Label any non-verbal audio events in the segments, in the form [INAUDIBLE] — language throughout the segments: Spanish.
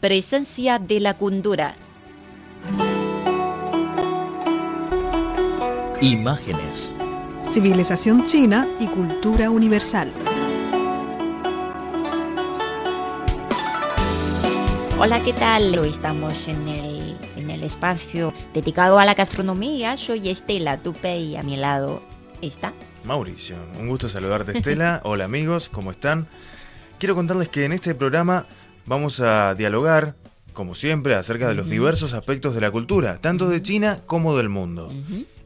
Presencia de la cultura. Imágenes. Civilización china y cultura universal. Hola, ¿qué tal? Hoy estamos en el, en el espacio dedicado a la gastronomía. Soy Estela Tupe y a mi lado está. Mauricio, un gusto saludarte Estela. [LAUGHS] Hola amigos, ¿cómo están? Quiero contarles que en este programa vamos a dialogar, como siempre, acerca de los diversos aspectos de la cultura, tanto de China como del mundo.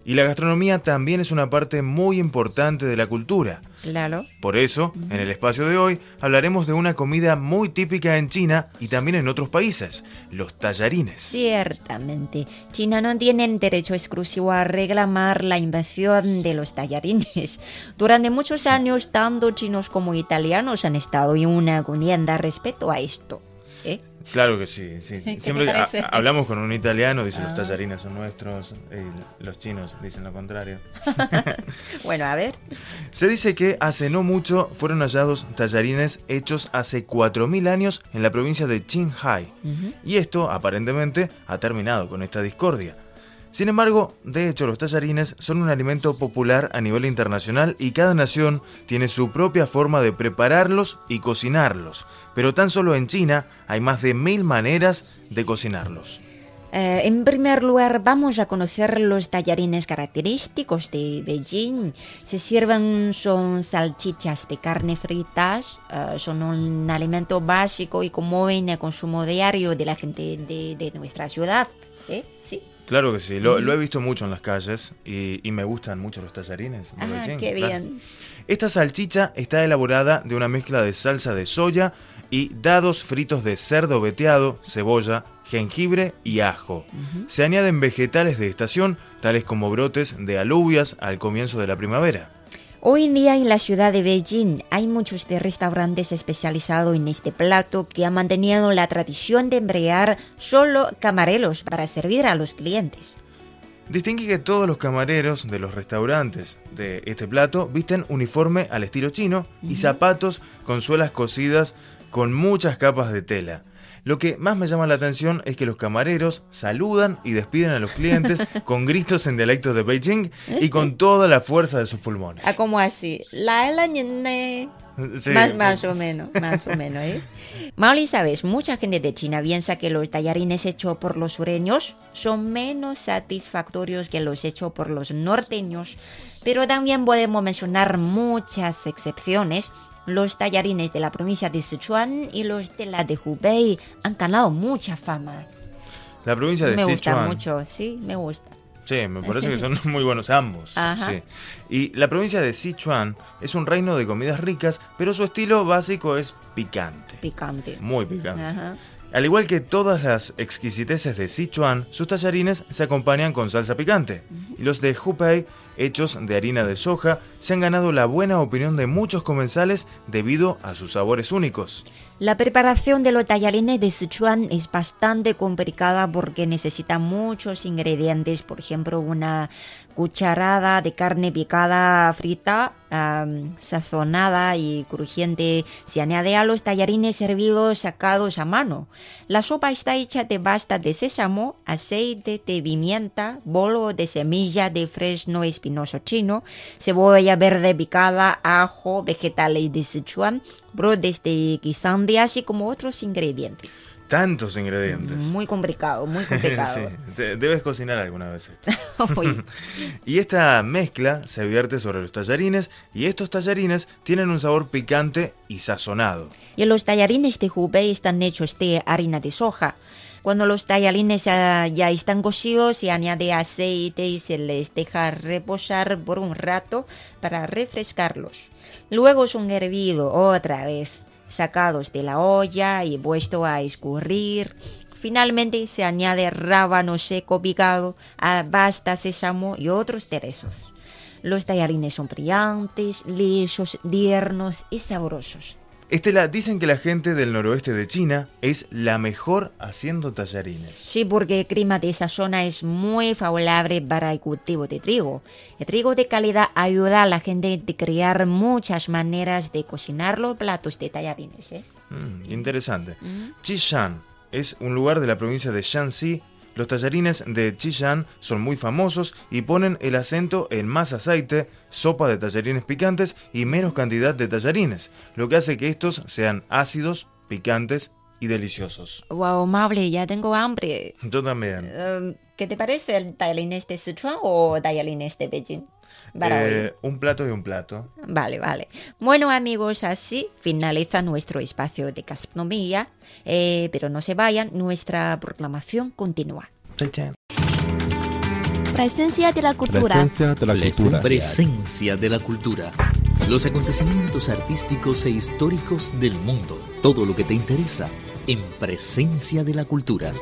Y la gastronomía también es una parte muy importante de la cultura. Claro. Por eso, en el espacio de hoy, hablaremos de una comida muy típica en China y también en otros países, los tallarines. Ciertamente, China no tiene derecho exclusivo a reclamar la invasión de los tallarines. Durante muchos años, tanto chinos como italianos han estado en una contienda respecto a esto. ¿eh? Claro que sí, sí. [LAUGHS] ¿Qué te Siempre ha- parece? hablamos con un italiano, dice los Ah. tallarines son nuestros, y los chinos dicen lo contrario. [LAUGHS] Bueno, a ver. Se dice que hace no mucho fueron hallados tallarines hechos hace 4.000 años en la provincia de Qinghai. Y esto, aparentemente, ha terminado con esta discordia. Sin embargo, de hecho, los tallarines son un alimento popular a nivel internacional y cada nación tiene su propia forma de prepararlos y cocinarlos. Pero tan solo en China hay más de mil maneras de cocinarlos. Eh, en primer lugar, vamos a conocer los tallarines característicos de Beijing. Se sirven son salchichas de carne fritas, eh, son un alimento básico y común de consumo diario de la gente de, de nuestra ciudad. ¿Eh? Sí. Claro que sí, lo, lo he visto mucho en las calles y, y me gustan mucho los tallarines. Ah, Beijing, qué claro. bien. Esta salchicha está elaborada de una mezcla de salsa de soya y dados fritos de cerdo veteado, cebolla, jengibre y ajo. Se añaden vegetales de estación, tales como brotes de alubias al comienzo de la primavera. Hoy en día en la ciudad de Beijing hay muchos de restaurantes especializados en este plato que han mantenido la tradición de emplear solo camareros para servir a los clientes. Distingue que todos los camareros de los restaurantes de este plato visten uniforme al estilo chino y zapatos con suelas cosidas con muchas capas de tela. Lo que más me llama la atención es que los camareros saludan y despiden a los clientes [LAUGHS] con gritos en dialecto de Beijing y con [LAUGHS] toda la fuerza de sus pulmones. Ah, como así. La. [LAUGHS] Sí. Más, más o menos, más o menos, ¿eh? Mauli, sabes, mucha gente de China piensa que los tallarines hechos por los sureños son menos satisfactorios que los hechos por los norteños, pero también podemos mencionar muchas excepciones. Los tallarines de la provincia de Sichuan y los de la de Hubei han ganado mucha fama. La provincia de me gusta Sichuan. mucho, sí, me gusta. Sí, me parece que son [LAUGHS] muy buenos ambos. Ajá. sí. Y la provincia de Sichuan es un reino de comidas ricas, pero su estilo básico es picante. Picante. Muy picante. Ajá. Al igual que todas las exquisiteces de Sichuan, sus tallarines se acompañan con salsa picante. Y los de Hubei, hechos de harina de soja, se han ganado la buena opinión de muchos comensales debido a sus sabores únicos. La preparación de los tallarines de Sichuan es bastante complicada porque necesita muchos ingredientes, por ejemplo, una cucharada de carne picada frita, sazonada y crujiente, se añade a los tallarines hervidos sacados a mano. La sopa está hecha de pasta de sésamo, aceite de pimienta, bolo de semilla de fresno espinoso chino, cebolla verde picada, ajo, vegetales de Sichuan, brotes de guisante, así como otros ingredientes. Tantos ingredientes. Muy complicado, muy complicado. [LAUGHS] Sí, debes cocinar alguna vez esto. [LAUGHS] [LAUGHS] Y esta mezcla se vierte sobre los tallarines y estos tallarines tienen un sabor picante y sazonado. Y los tallarines de Hubei están hechos de harina de soja. Cuando los tallarines ya, ya están cocidos, se añade aceite y se les deja reposar por un rato para refrescarlos. Luego son hervidos otra vez, sacados de la olla y puesto a escurrir. Finalmente se añade rábano seco picado, basta sésamo y otros cerezos. Los tallarines son brillantes, lisos, tiernos y sabrosos. Estela, dicen que la gente del noroeste de China es la mejor haciendo tallarines. Sí, porque el clima de esa zona es muy favorable para el cultivo de trigo. El trigo de calidad ayuda a la gente a crear muchas maneras de cocinar los platos de tallarines. ¿eh? Mm, interesante. Chishan es un lugar de la provincia de Shanxi los tallarines de Chillán son muy famosos y ponen el acento en más aceite, sopa de tallarines picantes y menos cantidad de tallarines, lo que hace que estos sean ácidos, picantes y deliciosos. Wow, amable, ya tengo hambre. Yo también. Em, ¿Qué te parece el tallarines de Sichuan o tallarines de Beijing? Eh, un plato y un plato. Vale, vale. Bueno amigos, así finaliza nuestro espacio de gastronomía, eh, pero no se vayan, nuestra proclamación continúa. Presencia de la cultura. Presencia de la cultura. Presencia de la cultura. Los acontecimientos artísticos e históricos del mundo. Todo lo que te interesa en Presencia de la cultura.